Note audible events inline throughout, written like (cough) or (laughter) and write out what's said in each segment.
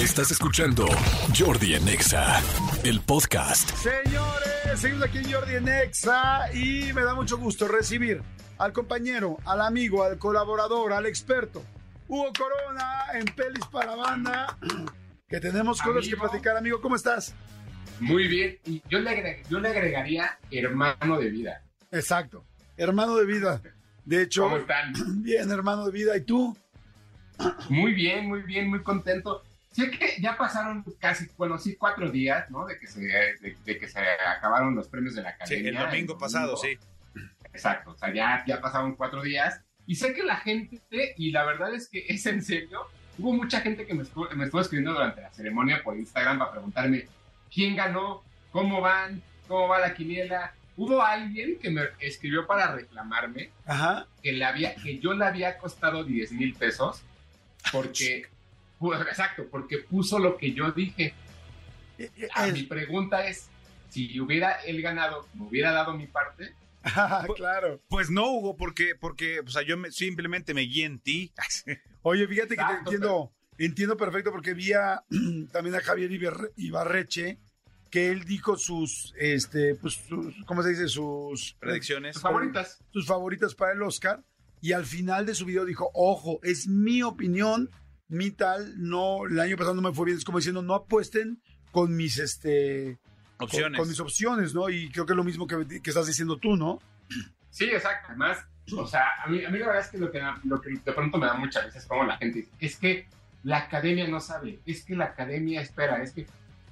Estás escuchando Jordi en Exa, el podcast. Señores, seguimos aquí en Jordi en Exa y me da mucho gusto recibir al compañero, al amigo, al colaborador, al experto, Hugo Corona en Pelis para Banda, (clears throat) que tenemos cosas que Amigo. platicar, amigo. ¿Cómo estás? Muy bien. Y yo le, agre- yo le agregaría hermano de vida. Exacto, hermano de vida. De hecho, ¿Cómo están? (clears throat) bien, hermano de vida. ¿Y tú? Muy bien, muy bien, muy contento. Sé que ya pasaron casi, bueno, sí, cuatro días, ¿no? De que se, de, de que se acabaron los premios de la Sí, academia. el domingo pasado, sí. Exacto, o sea, ya, ya pasaron cuatro días. Y sé que la gente, y la verdad es que (laughs) es en serio, hubo mucha gente que me estuvo, me estuvo escribiendo durante la ceremonia por Instagram para preguntarme quién ganó, cómo van, cómo va la quiniela. Hubo alguien que me escribió para reclamarme Ajá. que, le había, que yo le había costado 10 mil pesos porque, exacto, porque puso lo que yo dije. Eh, eh, Ah, mi pregunta es, si hubiera él ganado, me hubiera dado mi parte, claro. Pues no, Hugo, porque, porque o sea, yo me- simplemente me guié en ti. (laughs) Oye, fíjate que te Exacto, entiendo, entiendo perfecto porque vi a, (clears throat) también a Javier Ibar- Ibarreche que él dijo sus, este, pues, sus, ¿cómo se dice? Sus Predicciones. sus favoritas. sus favoritas para el Oscar y al final de su video dijo, ojo, es mi opinión, mi tal, no, el año pasado no me fue bien, es como diciendo, no apuesten con mis, este, con- Opciones. Con, mis opciones, ¿no? Y creo que es lo mismo que, que estás diciendo tú, ¿no? Sí, exacto. Además, o sea, a mí, a mí la verdad es que lo, que lo que de pronto me da muchas veces como la gente dice, es que la academia no sabe, es que la academia espera, es que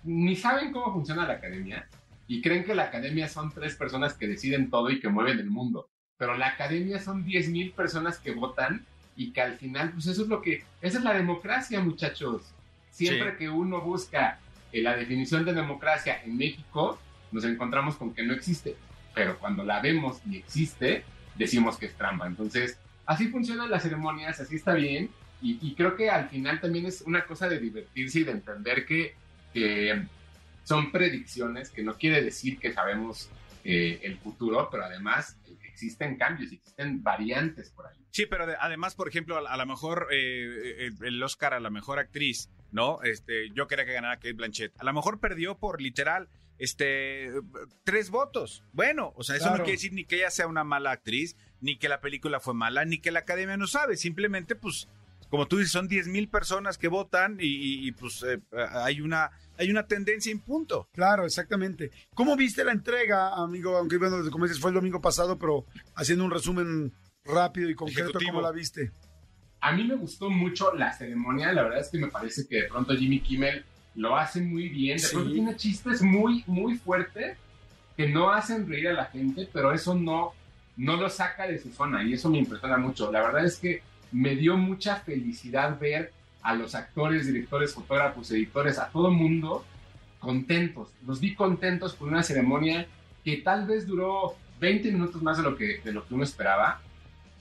ni saben cómo funciona la academia y creen que la academia son tres personas que deciden todo y que mueven el mundo. Pero la academia son 10 mil personas que votan y que al final, pues eso es lo que, esa es la democracia, muchachos. Siempre Sí. que uno busca eh, la definición de democracia en México, nos encontramos con que no existe. Pero cuando la vemos y existe, decimos que es trampa. Entonces, así funcionan las ceremonias, así está bien. Y, y creo que al final también es una cosa de divertirse y de entender que, que son predicciones, que no quiere decir que sabemos eh, el futuro, pero además eh, existen cambios, existen variantes por ahí. Sí, pero de- además, por ejemplo, a, a lo mejor eh, el, el Oscar a la mejor actriz, ¿no? Este, yo quería que ganara Kate Blanchett. A lo mejor perdió por literal este tres votos. Bueno, o sea, eso Claro. no quiere decir ni que ella sea una mala actriz, ni que la película fue mala, ni que la academia no sabe. Simplemente, pues, como tú dices, son 10 mil personas que votan y, y- y, pues eh, hay una hay una tendencia en punto. Claro, exactamente. ¿Cómo viste la entrega, amigo? Aunque, bueno, como dices, fue el domingo pasado, pero haciendo un resumen rápido y concreto, Ejecutivo. ¿cómo la viste? A mí me gustó mucho la ceremonia, la verdad es que me parece que de pronto Jimmy Kimmel lo hace muy bien, de Sí. pronto tiene chistes muy, muy fuertes que no hacen reír a la gente, pero eso no, no lo saca de su zona y eso me impresiona mucho. La verdad es que me dio mucha felicidad ver a los actores, directores, fotógrafos, editores, a todo mundo contentos. Los vi contentos por una ceremonia que tal vez duró 20 minutos más de lo que, de lo que uno esperaba,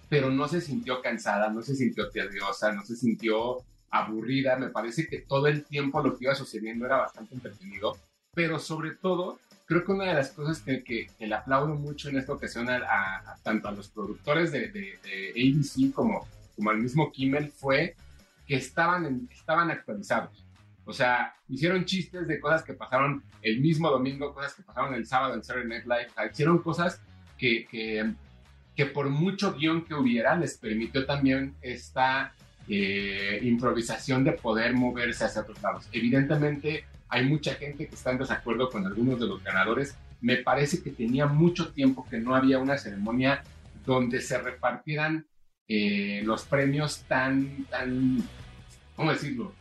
pero no se sintió cansada, no se sintió tediosa, no se sintió aburrida. Me parece que todo el tiempo lo que iba sucediendo era bastante entretenido, pero sobre todo, creo que una de las cosas que, que- que le aplaudo mucho en esta ocasión a, a- a tanto a los productores de, de- de ABC como, como al mismo Kimmel fue que estaban, estaban actualizados. O sea, hicieron chistes de cosas que pasaron el mismo domingo, cosas que pasaron el sábado en Saturday Night Live. O sea, hicieron cosas que, que, que por mucho guion que hubiera, les permitió también esta eh, improvisación de poder moverse hacia otros lados. Evidentemente, hay mucha gente que está en desacuerdo con algunos de los ganadores. Me parece que tenía mucho tiempo que no había una ceremonia donde se repartieran eh, los premios tan, tan, ¿cómo decirlo?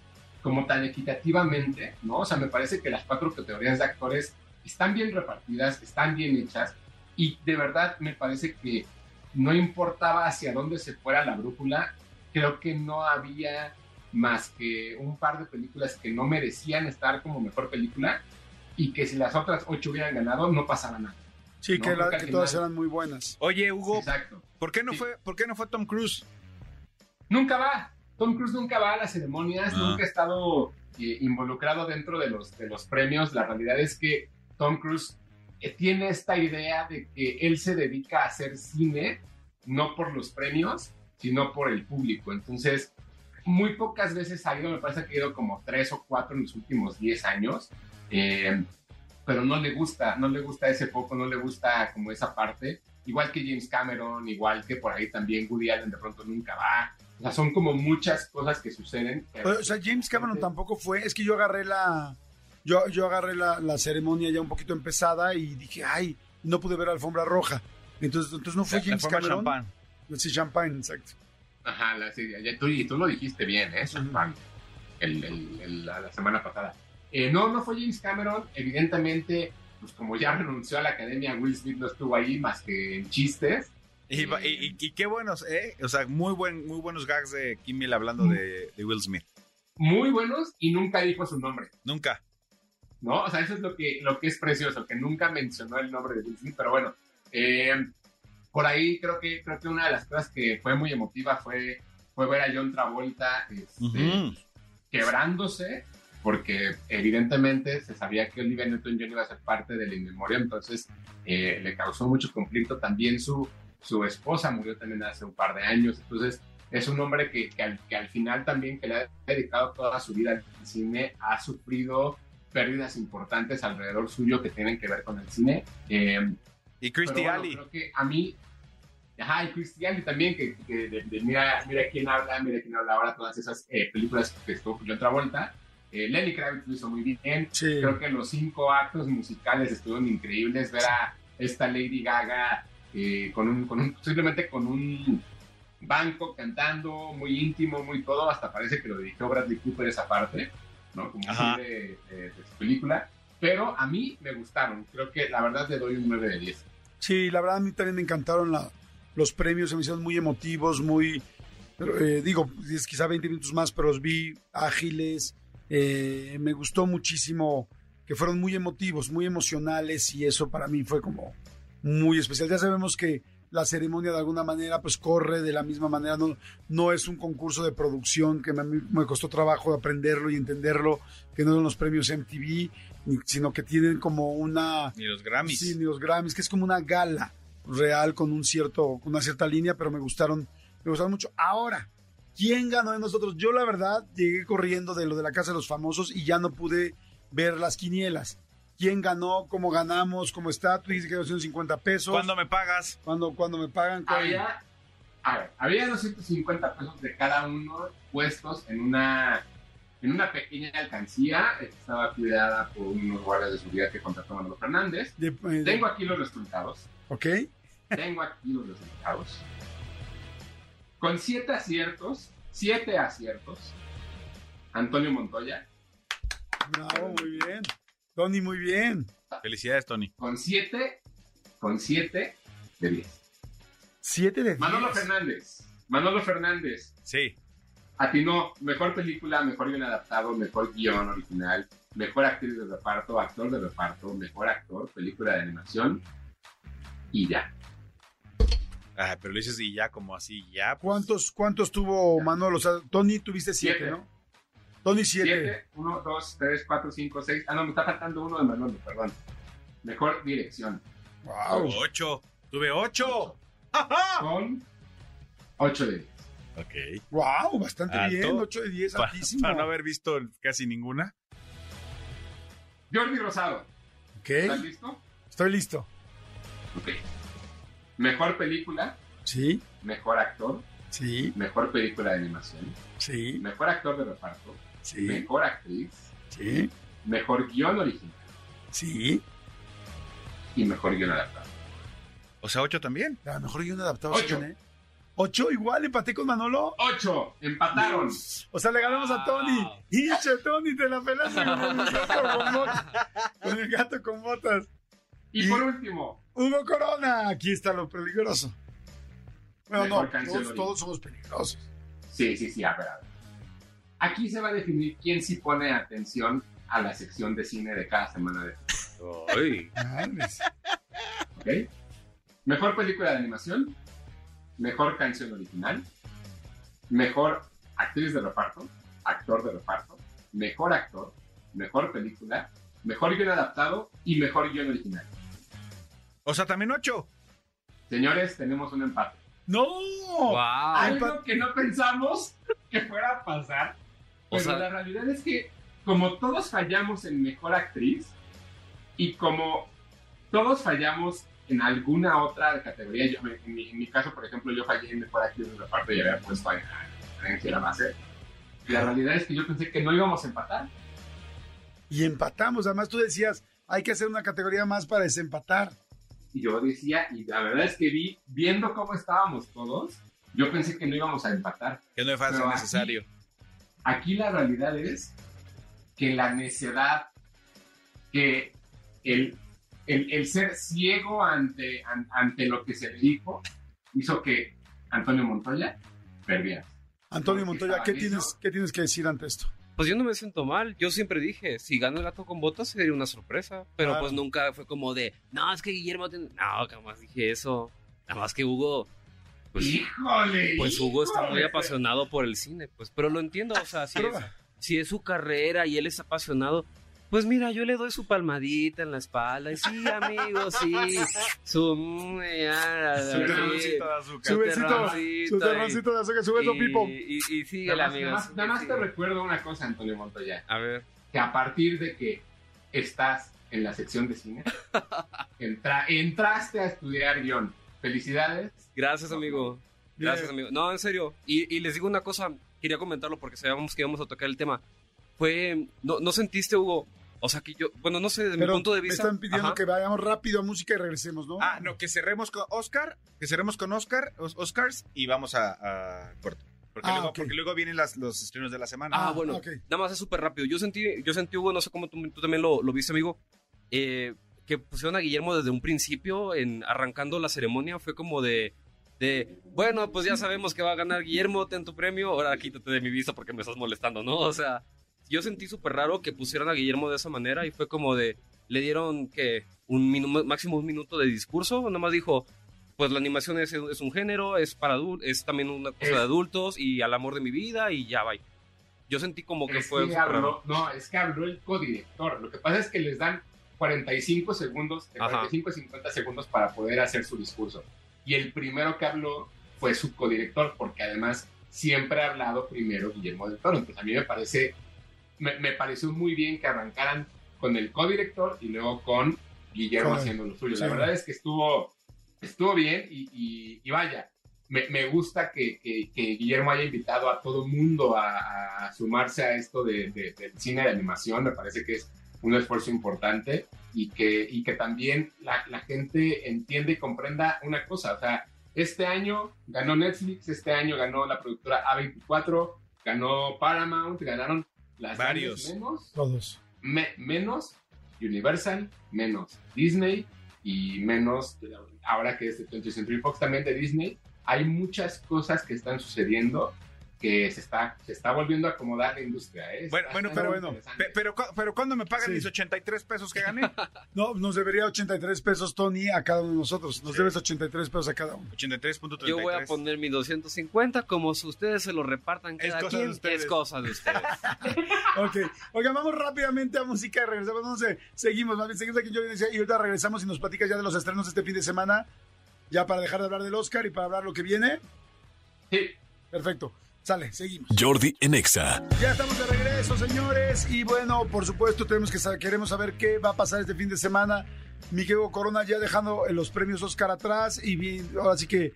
Como tan equitativamente, ¿no? O sea, me parece que las cuatro categorías de actores están bien repartidas, están bien hechas y de verdad me parece que no importaba hacia dónde se fuera la brújula, creo que no había más que un par de películas que no merecían estar como mejor película y que si las otras ocho hubieran ganado no pasaba nada. Sí, No, que, la- que todas eran muy buenas. Oye, Hugo, Exacto. ¿por qué no Sí. fue, por qué no fue Tom Cruise? Nunca va. Tom Cruise nunca va a las ceremonias, Ah. nunca ha estado eh, involucrado dentro de los, de los premios. La realidad es que Tom Cruise eh, tiene esta idea de que él se dedica a hacer cine no por los premios, sino por el público. Entonces, muy pocas veces ha ido, me parece que ha ido como tres o cuatro en los últimos 10 años, eh, pero no le gusta, no le gusta ese poco, no le gusta como esa parte, igual que James Cameron, igual que por ahí también Woody Allen de pronto nunca va, o sea, son como muchas cosas que suceden. O sea, James Cameron tampoco fue, es que yo agarré la, yo, yo agarré la, la ceremonia ya un poquito empezada y dije, ay, no pude ver alfombra roja. Entonces, entonces no fue La- la James Cameron. champán. Sí, champagne, exacto. Ajá, la serie. Ya tú, y tú lo dijiste bien, ¿eh? Juan, el, el- el- la, la semana pasada. Eh, no, no fue James Cameron. Evidentemente, pues como ya (laughs) renunció a la academia, Will Smith no estuvo ahí más que en chistes. Y, qué buenos, ¿eh? O sea, muy, buen, muy buenos gags de Kimmel hablando de, de Will Smith. Muy buenos y nunca dijo su nombre, Nunca. ¿no? O sea, eso es lo que, lo que es precioso, que nunca mencionó el nombre de Will Smith, pero bueno. eh, por ahí creo que, creo que una de las cosas que fue muy emotiva fue, fue ver a John Travolta este, quebrándose, porque evidentemente se sabía que Olivia Newton-John iba a ser parte del In Memoriam, entonces eh, le causó mucho conflicto. También su, su esposa murió también hace un par de años, entonces es un hombre que, que, al, que al final también, que le ha dedicado toda su vida al cine, ha sufrido pérdidas importantes alrededor suyo que tienen que ver con el cine. Eh, Y Christy bueno, Ali. Creo que a mí, ajá, y Cristian también, que, que de, de mira, mira quién habla, mira quién habla ahora, todas esas eh, películas que estuvo John Travolta. Eh, Lenny Kravitz lo hizo muy bien. Sí. Creo que los cinco actos musicales estuvieron increíbles. Ver a esta Lady Gaga eh, con un, con un, simplemente con un banco cantando, muy íntimo, muy todo. Hasta parece que lo dirigió Bradley Cooper esa parte, ¿no? Como así de, de- de su película. Pero a mí me gustaron. Creo que la verdad le doy un 9 de 10. Sí, la verdad a mí también me encantaron la- los premios, se me hicieron muy emotivos, muy, eh, digo, quizá 20 minutos más, pero los vi ágiles, eh, me gustó muchísimo que fueron muy emotivos, muy emocionales y eso para mí fue como muy especial. Ya sabemos que la ceremonia de alguna manera pues corre de la misma manera, no, no es un concurso de producción que me, me costó trabajo aprenderlo y entenderlo, que no son los premios MTV, sino que tienen como una... Ni los Grammys. Sí, ni los Grammys, que es como una gala real con un cierto, con una cierta línea, pero me gustaron, me gustaron mucho. Ahora, ¿quién ganó de nosotros? Yo la verdad llegué corriendo de lo de la Casa de los Famosos y ya no pude ver las quinielas. ¿Quién ganó? ¿Cómo ganamos? ¿Cómo está? Tú dices que 250 pesos. ¿Cuándo me pagas? ¿Cuándo, cuándo me pagan? ¿Cuál? Había, a ver, había 250 pesos de cada uno puestos en una, en una pequeña alcancía. Estaba cuidada por unos guardias de seguridad que contrató Manuel Fernández. De- de- Tengo aquí los resultados. ¿Ok? Tengo aquí los resultados. Con siete aciertos, siete aciertos, Antonio Montoya. Bravo, muy bien. Tony, muy bien. Felicidades, Tony. Con siete, con siete de 10. Siete de diez. Manolo Fernández. Manolo Fernández. Sí. Atinó mejor película, mejor guion adaptado, mejor guion original, mejor actriz de reparto, actor de reparto, mejor actor, película de animación y ya. Ah, pero lo dices y ya como así, ya. pues. ¿Cuántos, ¿Cuántos tuvo Manolo? O sea, Tony tuviste siete, Siete. ¿no? Tony siete. 7, 1, 2, 3, 4, 5, 6. Ah, no, me está faltando uno de Manolo, perdón. Mejor dirección. Wow. Ocho. Tuve ocho. ¡Ajá! Con 8 de 10. Ok. Wow, bastante Alto. bien. 8 de 10, Pa- altísimo. para no haber visto casi ninguna. Jordi Rosado. ¿Estás Ok, listo? estoy listo. Ok. Mejor película, Sí, mejor actor, sí, mejor película de animación, sí, mejor actor de reparto, sí, mejor actriz, sí, mejor guion original sí. y mejor guion adaptado. O sea, ocho también. A lo mejor un adaptado Ocho. gané. ¿Ocho igual? ¿Empaté con Manolo? 8. Empataron. O sea, le ganamos a Tony. ¡Hinche, Tony! Te la pelaste con el gato con botas. Y Y- por último, Hugo Corona. Aquí está lo peligroso. Bueno, no, todos, todos somos peligrosos. sí, sí, sí, a ver, a ver. Aquí se va a definir quién sí pone atención a la sección de cine de cada semana de Ay. Mejor película de animación, mejor canción original, mejor actriz de reparto, actor de reparto, mejor actor, mejor película, mejor guion adaptado y mejor guion original. O sea, también ocho. Señores, tenemos un empate. ¡No! ¡Wow! Algo que no pensamos que fuera a pasar. O Pero sea- la realidad es que, como todos fallamos en mejor actriz, y como todos fallamos en alguna otra categoría, yo, en, mi, en mi caso, por ejemplo, yo fallé en mejor actriz de reparto y había puesto a a Angela Bassett. La realidad es que yo pensé que no íbamos a empatar. Y empatamos. Además, tú decías, hay que hacer una categoría más para desempatar. Y yo decía, y la verdad es que vi, viendo cómo estábamos todos, yo pensé que no íbamos a empatar. Que no es fácil aquí- necesario. Aquí la realidad es que la necedad, que el, el, el ser ciego ante, an- ante lo que se le dijo, hizo que Antonio Montoya perdiera. Antonio Montoya, ¿qué tienes. ¿qué tienes que decir ante esto? Pues yo no me siento mal. Yo siempre dije, si gano el gato con botas sería una sorpresa. Pero Claro. pues nunca fue como de, no, es que Guillermo tiene... No, jamás dije eso. Nada más que Hugo... Pues, ¡Híjole! pues Hugo está muy apasionado por el cine. Pues, pero lo entiendo, o sea, si es, si es su carrera y él es apasionado, pues mira, yo le doy su palmadita en la espalda. Y sí, amigo, sí. Su... mm, ya, Su sí, terroncito de azúcar. Su besito, su y- terroncito de azúcar, su beso, y, Pipo. y, y síguele, Nada más, amigo. nada más- nada más te recuerdo una cosa, Antonio Montoya. A ver. que a partir de que estás en la sección de cine, (laughs) entra- entraste a estudiar guion. Felicidades. Gracias, amigo. Gracias, amigo. No, en serio. Y, y les digo una cosa, quería comentarlo porque sabíamos que íbamos a tocar el tema. Fue, no, no sentiste, Hugo, o sea, que yo, bueno, no sé, desde Pero mi punto de me vista. están pidiendo Ajá. que vayamos rápido a música y regresemos, ¿no? Ah, no, que cerremos con Oscar, que cerremos con Oscar, Os- Oscars y vamos a, a corte. Porque, Ah, luego, ok. porque luego vienen las- los estrenos de la semana. Ah, Ah, bueno, ok. nada más es súper rápido. Yo sentí, yo sentí, Hugo, no sé cómo tú, tú también lo, lo viste, amigo, eh, que pusieron a Guillermo desde un principio, en arrancando la ceremonia, fue como de, de, bueno, pues ya sabemos que va a ganar Guillermo, ten tu premio, ahora quítate de mi vista porque me estás molestando, ¿no? O sea, yo sentí súper raro que pusieran a Guillermo de esa manera y fue como de, le dieron que un minu- máximo un minuto de discurso, nada más dijo, pues la animación es, es un género, es para es también una cosa Es- de adultos y al amor de mi vida y ya va. Yo sentí como que fue que habló, no, es que habló el codirector. Lo que pasa es que les dan 45 segundos, de Ajá. 45 a 50 segundos para poder hacer su discurso. Y el primero que habló fue su codirector, porque además siempre ha hablado primero Guillermo del Toro. Entonces a mí me parece, me, me pareció muy bien que arrancaran con el codirector y luego con Guillermo haciendo lo suyo. Sí. La verdad es que estuvo, estuvo bien y, y- y vaya, me, me gusta que, que- que Guillermo haya invitado a todo mundo a, a sumarse a esto de, de- del cine de animación. Me parece que es un esfuerzo importante y que, y que también la, la gente entiende y comprenda una cosa. O sea, este año ganó Netflix, este año ganó la productora A24, ganó Paramount, ganaron las Varios. menos Todos. me- menos Universal, menos Disney y menos, ahora que es de 20th Century Fox también de Disney, hay muchas cosas que están sucediendo que se está, se está volviendo a acomodar la industria. ¿eh? Bueno, bueno, pero bueno, pero, pero ¿cuándo me pagan Sí. mis 83 pesos que gané? (laughs) No, nos debería 83 pesos, Tony, a cada uno de nosotros. Nos Sí. debes 83 pesos a cada uno. 83.33. Yo voy a poner mi 250 como si ustedes se lo repartan Es cada cosa de quien. ustedes. Es cosa de ustedes. (laughs) Ok, oigan, vamos rápidamente a música y regresamos. No sé, seguimos, más bien seguimos aquí Nexa y ahorita regresamos y nos platicas ya de los estrenos de este fin de semana, ya para dejar de hablar del Oscar y para hablar lo que viene. Sí, Perfecto, sale, seguimos. Jordi en Exa. Ya estamos de regreso, señores, y bueno, por supuesto tenemos que saber, queremos saber qué va a pasar este fin de semana. Miguel Corona ya dejando los premios Oscar atrás y bien, ahora sí que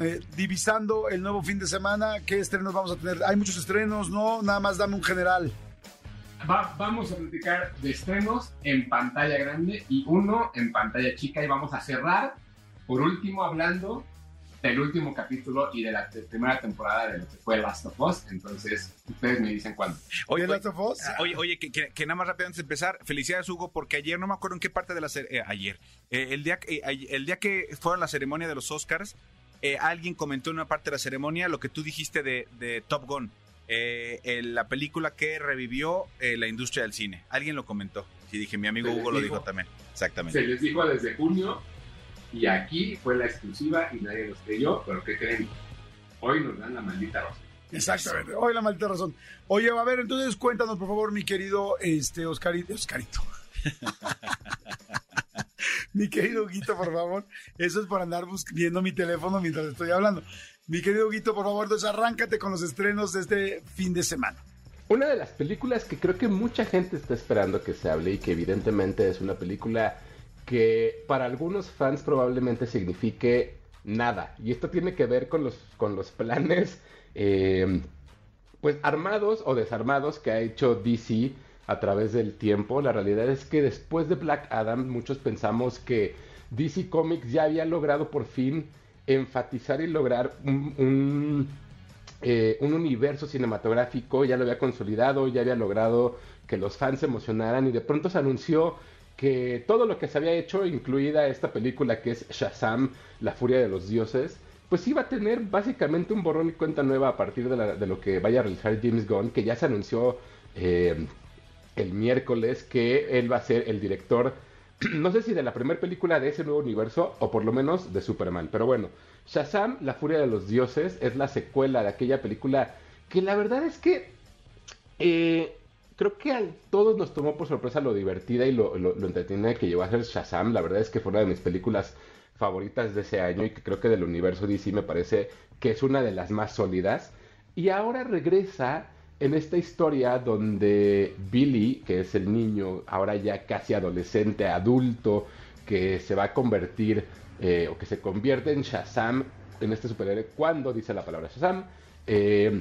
eh, divisando el nuevo fin de semana, qué estrenos vamos a tener. Hay muchos estrenos, ¿no? Nada más dame un general. Va- vamos a platicar de estrenos en pantalla grande y uno en pantalla chica y vamos a cerrar por último hablando del último capítulo y de la te- primera temporada de lo que fue Last of Us. Entonces, ustedes me dicen cuándo. Oye, ¿De oye, Last of Us? Oye, oye, que, que- que nada más rápido antes de empezar, felicidades Hugo, porque ayer no me acuerdo en qué parte de la serie, eh, ayer, eh, el, día, que- eh, el día que fueron la ceremonia de los Oscars, eh, alguien comentó en una parte de la ceremonia lo que tú dijiste de, de Top Gun, eh, la película que revivió eh, la industria del cine. Alguien lo comentó. Y dije, mi amigo Hugo lo dijo. dijo también. Exactamente. Se les dijo desde junio y aquí fue la exclusiva y nadie los creyó, pero ¿qué creen? Hoy nos dan la maldita rosa. Exactamente, hoy la maldita razón. Oye, a ver, entonces cuéntanos, por favor, mi querido este, Oscarito. Oscarito. (laughs) Mi querido Huguito, por favor. Eso es por andar viendo mi teléfono mientras estoy hablando. Mi querido Huguito, por favor, entonces arráncate con los estrenos de este fin de semana. Una de las películas que creo que mucha gente está esperando que se hable y que evidentemente es una película que para algunos fans probablemente signifique nada. Y esto tiene que ver con los, con los planes eh, pues armados o desarmados que ha hecho DC a través del tiempo. La realidad es que después de Black Adam muchos pensamos que DC Comics ya había logrado por fin enfatizar y lograr un, eh, un, universo cinematográfico, ya lo había consolidado, ya había logrado que los fans se emocionaran y de pronto se anunció que todo lo que se había hecho, incluida esta película que es Shazam, La Furia de los Dioses, pues iba a tener básicamente un borrón y cuenta nueva a partir de, lo que vaya a realizar James Gunn, que ya se anunció eh, el miércoles que él va a ser el director, (clears throat) no sé si de la primera película de ese nuevo universo o por lo menos de Superman, pero bueno, Shazam, La Furia de los Dioses, es la secuela de aquella película que la verdad es que eh, creo que a todos nos tomó por sorpresa lo divertida y lo, lo, entretenida que llegó a ser Shazam, la verdad es que fue una de mis películas favoritas de ese año y que creo que del universo DC me parece que es una de las más sólidas. Y ahora regresa en esta historia donde Billy, que es el niño, ahora ya casi adolescente, adulto, que se va a convertir eh, o que se convierte en Shazam, en este superhéroe, cuando dice la palabra Shazam, eh,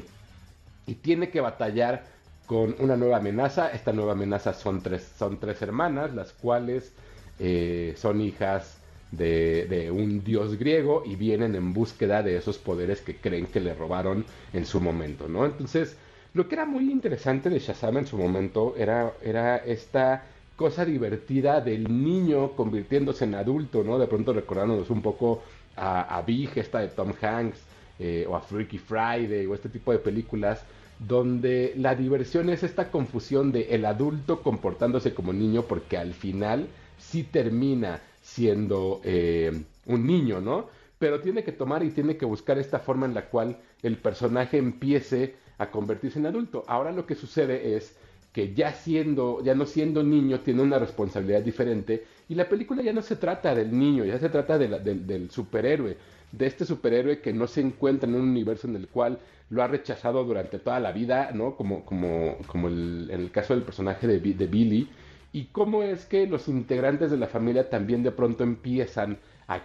y tiene que batallar con una nueva amenaza. Esta nueva amenaza son tres, son tres hermanas, las cuales eh, son hijas de, un dios griego y vienen en búsqueda de esos poderes que creen que le robaron en su momento, ¿no? Entonces, lo que era muy interesante de Shazam en su momento era, era esta cosa divertida del niño convirtiéndose en adulto, ¿no? De pronto recordándonos un poco a, a Big, esta de Tom Hanks, eh, o a Freaky Friday, o este tipo de películas, donde la diversión es esta confusión de el adulto comportándose como niño, porque al final sí termina siendo eh, un niño, ¿no? Pero tiene que tomar y tiene que buscar esta forma en la cual el personaje empiece a convertirse en adulto. Ahora lo que sucede es que ya siendo, ya no siendo niño, tiene una responsabilidad diferente y la película ya no se trata del niño, ya se trata del superhéroe, de este superhéroe que no se encuentra en un universo en el cual lo ha rechazado durante toda la vida, ¿no? Como, como, como el, en el caso del personaje de, de Billy, y cómo es que los integrantes de la familia también de pronto empiezan a,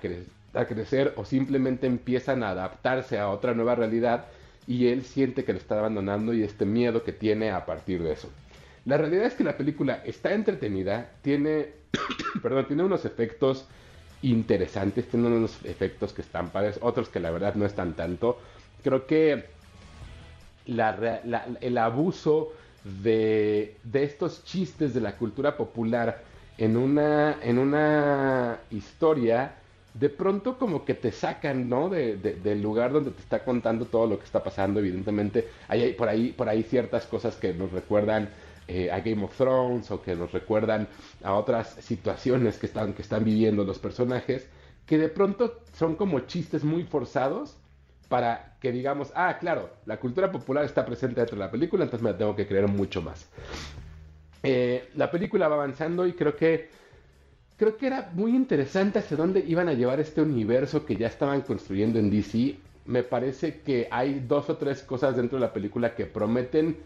a crecer o simplemente empiezan a adaptarse a otra nueva realidad y él siente que lo está abandonando y este miedo que tiene a partir de eso. La realidad es que la película está entretenida, tiene, (coughs) perdón, tiene unos efectos interesantes, tiene unos efectos que están padres, otros que la verdad no están tanto. Creo que el abuso de, de, estos chistes de la cultura popular en una, en una historia de pronto como que te sacan, ¿no? De, del lugar donde te está contando todo lo que está pasando. Evidentemente, hay, por, ahí, por ahí ciertas cosas que nos recuerdan eh, a Game of Thrones o que nos recuerdan a otras situaciones que están, que están viviendo los personajes, que de pronto son como chistes muy forzados para que digamos, ah, claro, la cultura popular está presente dentro de la película, entonces me la tengo que creer mucho más. Eh, la película va avanzando y creo que creo que era muy interesante hacia dónde iban a llevar este universo que ya estaban construyendo en DC. Me parece que hay dos o tres cosas dentro de la película que prometen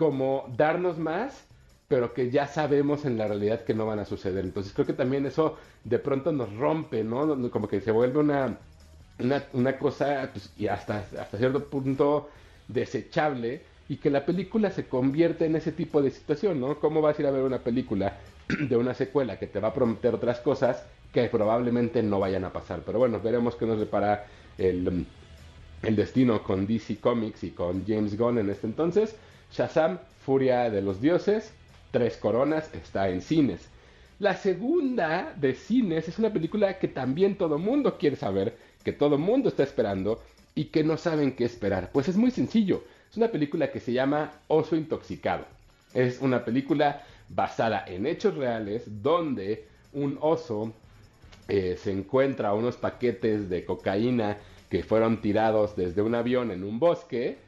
como darnos más, pero que ya sabemos en la realidad que no van a suceder. Entonces creo que también eso de pronto nos rompe, ¿no? Como que se vuelve una, una, cosa pues, y hasta, hasta cierto punto desechable y que la película se convierte en ese tipo de situación, ¿no? ¿Cómo vas a ir a ver una película (clears throat) de una secuela que te va a prometer otras cosas que probablemente no vayan a pasar. Pero bueno, veremos qué nos depara el, el destino con DC Comics y con James Gunn en este entonces. Shazam, Furia de los Dioses, Tres Coronas, está en cines. La segunda de cines es una película que también todo mundo quiere saber, que todo mundo está esperando y que no saben qué esperar. Pues es muy sencillo. Es una película que se llama Oso Intoxicado. Es una película basada en hechos reales donde un oso eh, se encuentra unos paquetes de cocaína que fueron tirados desde un avión en un bosque.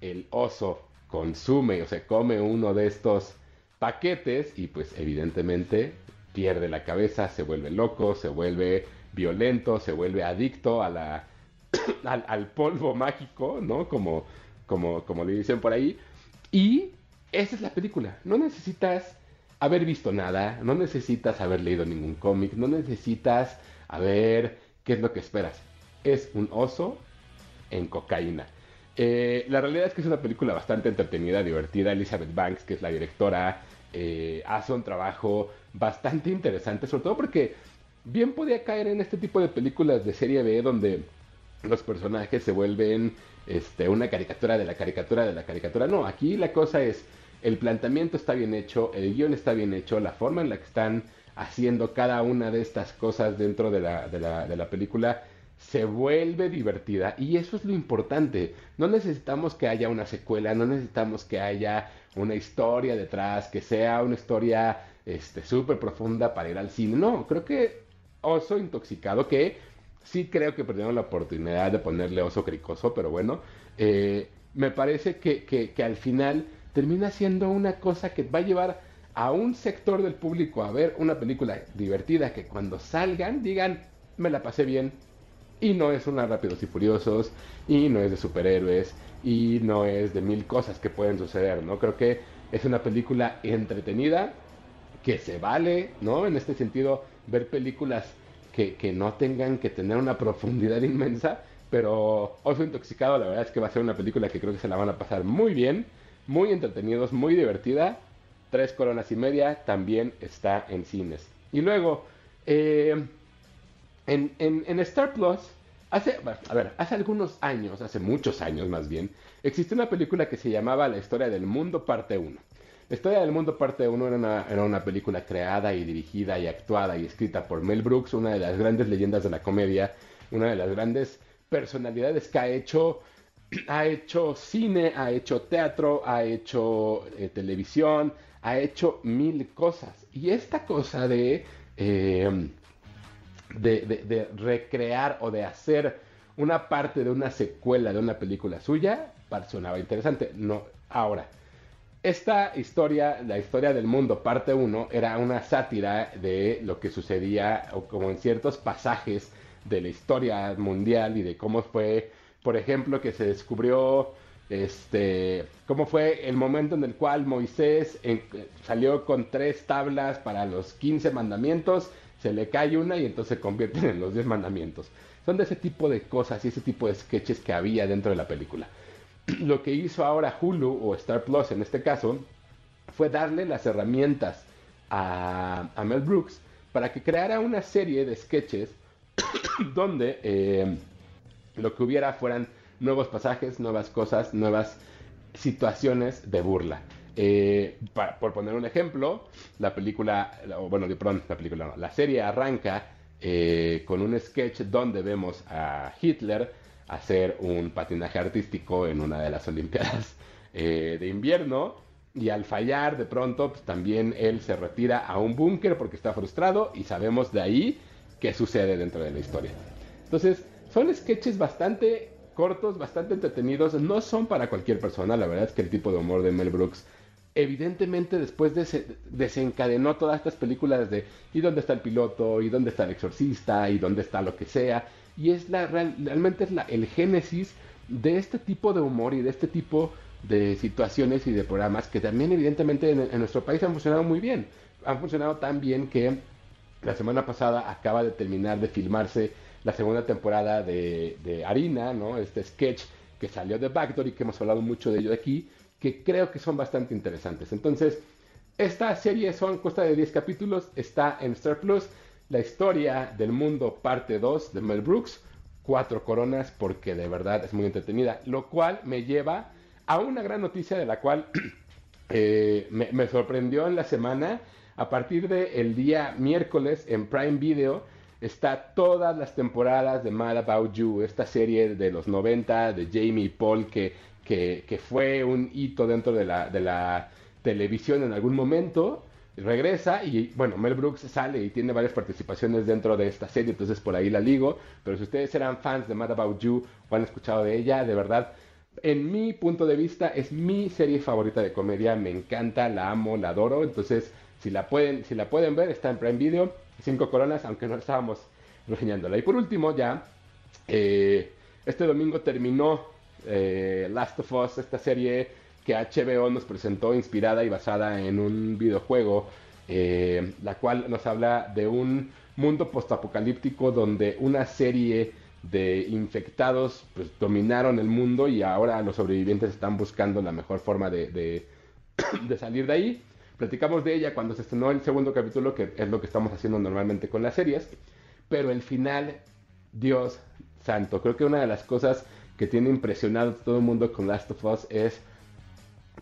El oso consume o se come uno de estos paquetes y pues evidentemente pierde la cabeza, se vuelve loco, se vuelve violento, se vuelve adicto a la, (coughs) al, polvo mágico, ¿no? Como, como, como le dicen por ahí. Y esa es la película. No necesitas haber visto nada, no necesitas haber leído ningún cómic, no necesitas haber qué es lo que esperas. Es un oso en cocaína. Eh, la realidad es que es una película bastante entretenida, divertida. Elizabeth Banks, que es la directora, eh, hace un trabajo bastante interesante, sobre todo porque bien podía caer en este tipo de películas de serie B donde los personajes se vuelven este, una caricatura de la caricatura de la caricatura. No, aquí la cosa es, el planteamiento está bien hecho, el guion está bien hecho, la forma en la que están haciendo cada una de estas cosas dentro de la, película se vuelve divertida y eso es lo importante. No necesitamos que haya una secuela, no necesitamos que haya una historia detrás, que sea una historia este súper profunda para ir al cine. No, creo que Oso Intoxicado, que sí creo que perdieron la oportunidad de ponerle Oso Cricoso, pero bueno, eh, me parece que, que, que al final termina siendo una cosa que va a llevar a un sector del público a ver una película divertida que cuando salgan digan, me la pasé bien, y no es una Rápidos y Furiosos, y no es de superhéroes, y no es de mil cosas que pueden suceder, ¿no? Creo que es una película entretenida, que se vale, ¿no? En este sentido, ver películas que, que no tengan que tener una (laughs) profundidad inmensa, pero Oso Intoxicado, la verdad es que va a ser una película que creo que se la van a pasar muy bien, muy entretenidos, muy divertida. Tres coronas y media también está en cines. Y luego, eh, en, en, en, Star Plus, hace, a ver, hace algunos años, hace muchos años más bien, existió una película que se llamaba La historia del mundo parte 1. La historia del mundo parte 1 era una, era una película creada y dirigida y actuada y escrita por Mel Brooks, una de las grandes leyendas de la comedia, una de las grandes personalidades que ha hecho (clears throat) ha hecho cine, ha hecho teatro, ha hecho eh, televisión, ha hecho mil cosas. Y esta cosa de, eh, de, recrear o de hacer una parte de una secuela de una película suya, sonaba interesante. No, ahora, esta historia, la historia del mundo, parte 1, era una sátira de lo que sucedía, o como en ciertos pasajes de la historia mundial y de cómo fue por ejemplo, que se descubrió este, cómo fue el momento en el cual Moisés en, salió con tres tablas para los 15 mandamientos, se le cae una y entonces se convierten en los 10 mandamientos. Son de ese tipo de cosas y ese tipo de sketches que había dentro de la película. (clears throat) Lo que hizo ahora Hulu o Star Plus en este caso fue darle las herramientas a, a Mel Brooks para que creara una serie de sketches (clears throat) donde eh, lo que hubiera fueran nuevos pasajes, nuevas cosas, nuevas situaciones de burla. Eh, por poner un ejemplo, la película, bueno, perdón, la película no, la serie arranca eh, con un sketch donde vemos a Hitler hacer un patinaje artístico en una de las (laughs) Olimpiadas eh, de invierno y al fallar de pronto pues, también él se retira a un búnker porque está frustrado y sabemos de ahí qué sucede dentro de la historia. Entonces, son sketches bastante cortos, bastante entretenidos. No son para cualquier persona. La verdad es que el tipo de humor de Mel Brooks, evidentemente, después de desencadenó todas estas películas de ¿y dónde está el piloto? ¿y dónde está el exorcista? ¿y dónde está lo que sea? Y es la realmente es el génesis de este tipo de humor y de este tipo de situaciones y de programas que también evidentemente en, en nuestro país han funcionado muy bien. Han funcionado tan bien que la semana pasada acaba de terminar de filmarse la segunda temporada de, de Harina, ¿no? Este sketch que salió de Backdoor y que hemos hablado mucho de ello aquí, que creo que son bastante interesantes. Entonces, esta serie son cuesta de 10 capítulos, está en Star Plus, la historia del mundo parte 2 de Mel Brooks, cuatro coronas porque de verdad es muy entretenida, lo cual me lleva a una gran noticia de la cual (clears throat) eh, me, sorprendió en la semana. A partir del día miércoles en Prime Video está todas las temporadas de Mad About You, esta serie de los 90 de Jamie y Paul que, que, fue un hito dentro de la, de la televisión en algún momento. Regresa y bueno, Mel Brooks sale y tiene varias participaciones dentro de esta serie, entonces por ahí la ligo. Pero si ustedes eran fans de Mad About You o han escuchado de ella, de verdad, en mi punto de vista es mi serie favorita de comedia, me encanta, la amo, la adoro. Entonces, Si la pueden, si la pueden ver, está en Prime Video, cinco coronas, aunque no estábamos reseñándola. Y por último, ya, eh, este domingo terminó eh, Last of Us, esta serie que HBO nos presentó inspirada y basada en un videojuego, eh, la cual nos habla de un mundo postapocalíptico donde una serie de infectados pues, dominaron el mundo y ahora los sobrevivientes están buscando la mejor forma de, de, (coughs) de salir de ahí. Platicamos de ella cuando se estrenó el segundo capítulo, que es lo que estamos haciendo normalmente con las series. Pero el final, Dios santo, creo que una de las cosas que tiene impresionado todo el mundo con Last of Us es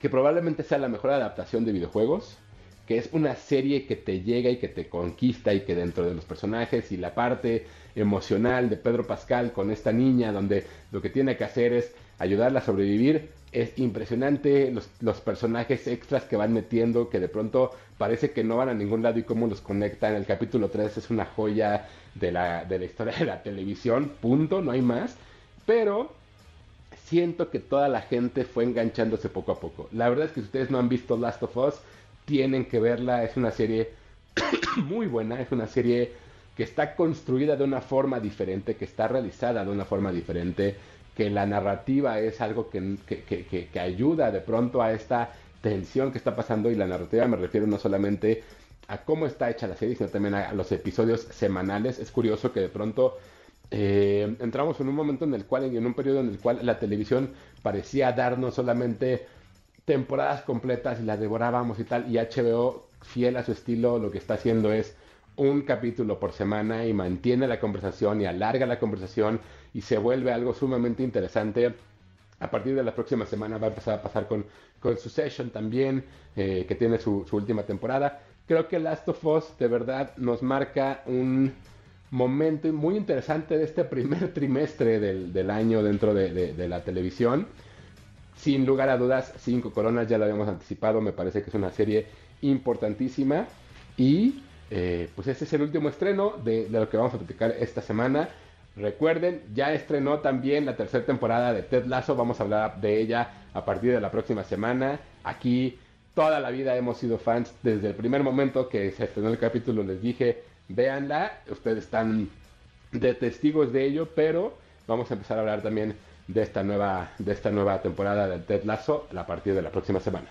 que probablemente sea la mejor adaptación de videojuegos, que es una serie que te llega y que te conquista y que dentro de los personajes y la parte emocional de Pedro Pascal con esta niña, donde lo que tiene que hacer es ayudarla a sobrevivir, es impresionante los, los, personajes extras que van metiendo, que de pronto parece que no van a ningún lado y cómo los conectan. El capítulo 3 es una joya de la, de la historia de la televisión, punto, no hay más. Pero siento que toda la gente fue enganchándose poco a poco. La verdad es que si ustedes no han visto Last of Us, tienen que verla. Es una serie (coughs) muy buena, es una serie que está construida de una forma diferente, que está realizada de una forma diferente, que la narrativa es algo que, que, que, que, ayuda de pronto a esta tensión que está pasando y la narrativa me refiero no solamente a cómo está hecha la serie, sino también a los episodios semanales. Es curioso que de pronto eh, entramos en un momento en el cual, en un periodo en el cual la televisión parecía darnos solamente temporadas completas y las devorábamos y tal, y HBO, fiel a su estilo, lo que está haciendo es un capítulo por semana y mantiene la conversación y alarga la conversación y se vuelve algo sumamente interesante. A partir de la próxima semana va a empezar a pasar con, con Succession también, eh, que tiene su, su última temporada. Creo que Last of Us de verdad nos marca un momento muy interesante de este primer (laughs) trimestre del, del año dentro de, de, la televisión. Sin lugar a dudas, Cinco Coronas ya lo habíamos anticipado, me parece que es una serie importantísima. Y eh, pues este es el último estreno de, de, lo que vamos a platicar esta semana. Recuerden, ya estrenó también la tercera temporada de Ted Lasso, vamos a hablar de ella a partir de la próxima semana. Aquí toda la vida hemos sido fans desde el primer momento que se estrenó el capítulo, les dije, véanla, ustedes están de testigos de ello, pero vamos a empezar a hablar también de esta nueva, de esta nueva temporada de Ted Lasso a partir de la próxima semana.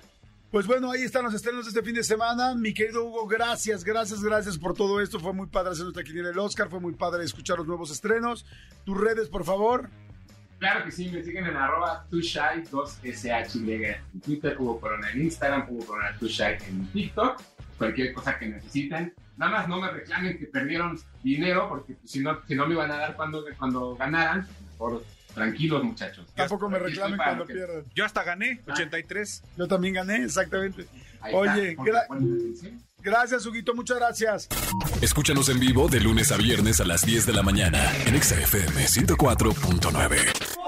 Pues bueno, ahí están los estrenos de este fin de semana. Mi querido Hugo, gracias, gracias, gracias por todo esto. Fue muy padre hacer nuestra quiniela el Oscar, fue muy padre escuchar los nuevos estrenos. Tus redes, por favor. Claro que sí, me siguen en arroba tushai 2SHY en Twitter, Hugo Corona en Instagram, Hugo Corona Tushai en TikTok. Cualquier cosa que necesiten. Nada más no me reclamen que perdieron dinero, porque si no, si no me iban a dar cuando, cuando ganaran. Por, tranquilos, muchachos. Tampoco me reclamen cuando que... pierdan. Yo hasta gané, 83. Yo también gané, exactamente. Ahí Oye, gra gracias, Huguito, muchas gracias. Escúchanos en vivo de lunes a viernes a las 10 de la mañana en XFM 104.9.